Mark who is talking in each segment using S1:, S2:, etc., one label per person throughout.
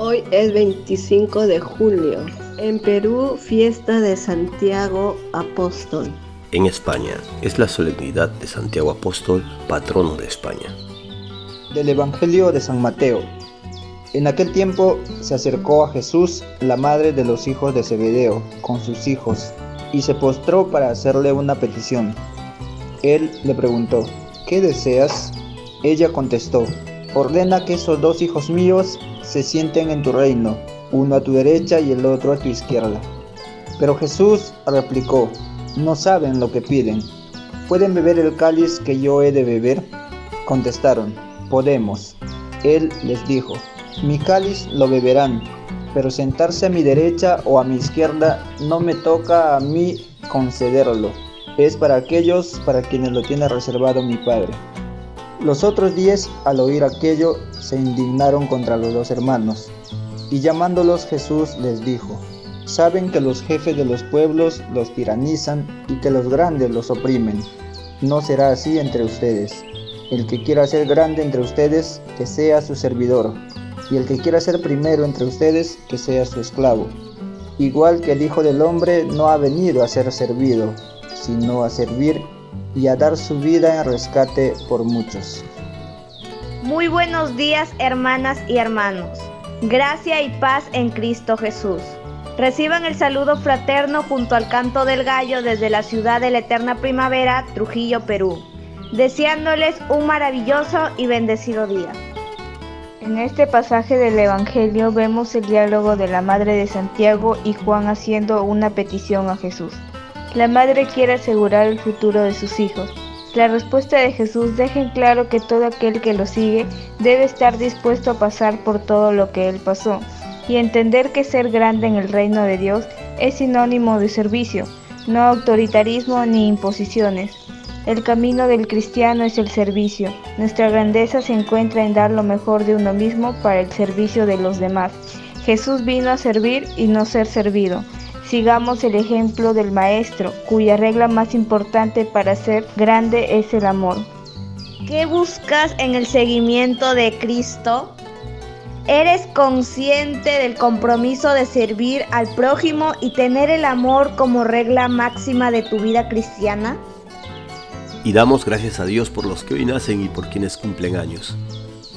S1: Hoy es 25 de julio. En Perú, fiesta de Santiago Apóstol.
S2: En España es la solemnidad de Santiago Apóstol, patrono de España.
S3: Del Evangelio de San Mateo. En aquel tiempo se acercó a Jesús la madre de los hijos de Zebedeo con sus hijos y se postró para hacerle una petición. Él le preguntó, ¿qué deseas? Ella contestó, ordena que esos dos hijos míos se sienten en tu reino, uno a tu derecha y el otro a tu izquierda. Pero Jesús replicó, no saben lo que piden. ¿Pueden beber el cáliz que yo he de beber? Contestaron, podemos. Él les dijo, mi cáliz lo beberán, pero sentarse a mi derecha o a mi izquierda no me toca a mí concederlo. Es para aquellos para quienes lo tiene reservado mi Padre. Los otros diez, al oír aquello, se indignaron contra los dos hermanos, y llamándolos Jesús les dijo, Saben que los jefes de los pueblos los tiranizan y que los grandes los oprimen. No será así entre ustedes. El que quiera ser grande entre ustedes, que sea su servidor, y el que quiera ser primero entre ustedes, que sea su esclavo. Igual que el Hijo del Hombre no ha venido a ser servido, sino a servir y a dar su vida en rescate por muchos.
S4: Muy buenos días hermanas y hermanos. Gracia y paz en Cristo Jesús. Reciban el saludo fraterno junto al canto del gallo desde la ciudad de la eterna primavera, Trujillo, Perú, deseándoles un maravilloso y bendecido día.
S5: En este pasaje del Evangelio vemos el diálogo de la madre de Santiago y Juan haciendo una petición a Jesús. La madre quiere asegurar el futuro de sus hijos. La respuesta de Jesús deja en claro que todo aquel que lo sigue debe estar dispuesto a pasar por todo lo que él pasó y entender que ser grande en el reino de Dios es sinónimo de servicio, no autoritarismo ni imposiciones. El camino del cristiano es el servicio. Nuestra grandeza se encuentra en dar lo mejor de uno mismo para el servicio de los demás. Jesús vino a servir y no ser servido. Sigamos el ejemplo del Maestro, cuya regla más importante para ser grande es el amor.
S4: ¿Qué buscas en el seguimiento de Cristo? ¿Eres consciente del compromiso de servir al prójimo y tener el amor como regla máxima de tu vida cristiana?
S2: Y damos gracias a Dios por los que hoy nacen y por quienes cumplen años.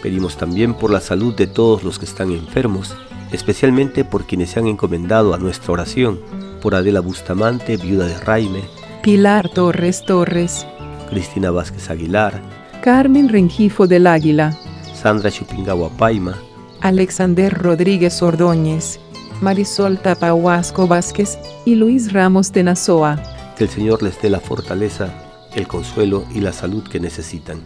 S2: Pedimos también por la salud de todos los que están enfermos, especialmente por quienes se han encomendado a nuestra oración, por Adela Bustamante, viuda de Raime,
S6: Pilar Torres Torres,
S2: Cristina Vázquez Aguilar,
S6: Carmen Rengifo del Águila,
S2: Sandra Chupingawa Paima,
S6: Alexander Rodríguez Ordóñez, Marisol Tapahuasco Vázquez y Luis Ramos de Nazoa.
S2: Que el Señor les dé la fortaleza, el consuelo y la salud que necesitan.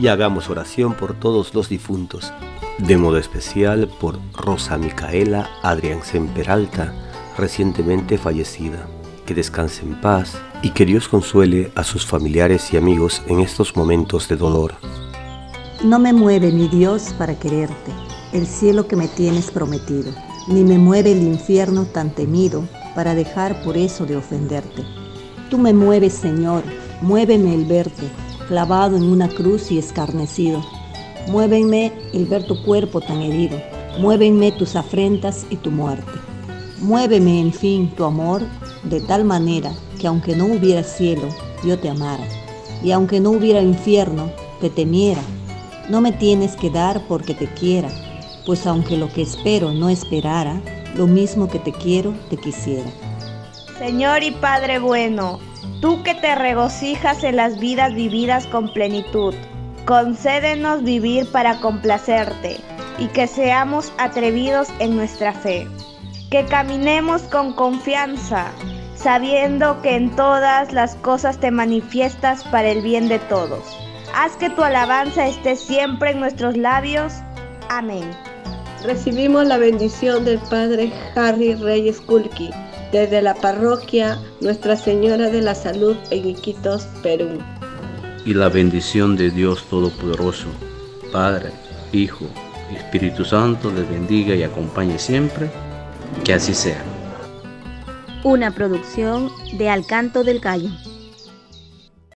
S2: Y hagamos oración por todos los difuntos, de modo especial por Rosa Micaela Adrián Peralta, recientemente fallecida. Que descanse en paz y que Dios consuele a sus familiares y amigos en estos momentos de dolor.
S7: No me mueve mi Dios para quererte el cielo que me tienes prometido, ni me mueve el infierno tan temido para dejar por eso de ofenderte. Tú me mueves, Señor, muéveme el verte, clavado en una cruz y escarnecido. Muévenme el ver tu cuerpo tan herido, muévenme tus afrentas y tu muerte. Muéveme, en fin, tu amor de tal manera que aunque no hubiera cielo, yo te amara, y aunque no hubiera infierno, te temiera. No me tienes que dar porque te quiera, pues aunque lo que espero no esperara, lo mismo que te quiero, te quisiera.
S4: Señor y Padre bueno, tú que te regocijas en las vidas vividas con plenitud, concédenos vivir para complacerte y que seamos atrevidos en nuestra fe, que caminemos con confianza, sabiendo que en todas las cosas te manifiestas para el bien de todos. Haz que tu alabanza esté siempre en nuestros labios. Amén.
S1: Recibimos la bendición del Padre Harry Reyes Kulki desde la parroquia Nuestra Señora de la Salud en Iquitos, Perú.
S8: Y la bendición de Dios Todopoderoso, Padre, Hijo Espíritu Santo les bendiga y acompañe siempre. Que así sea.
S9: Una producción de Alcanto del Gallo.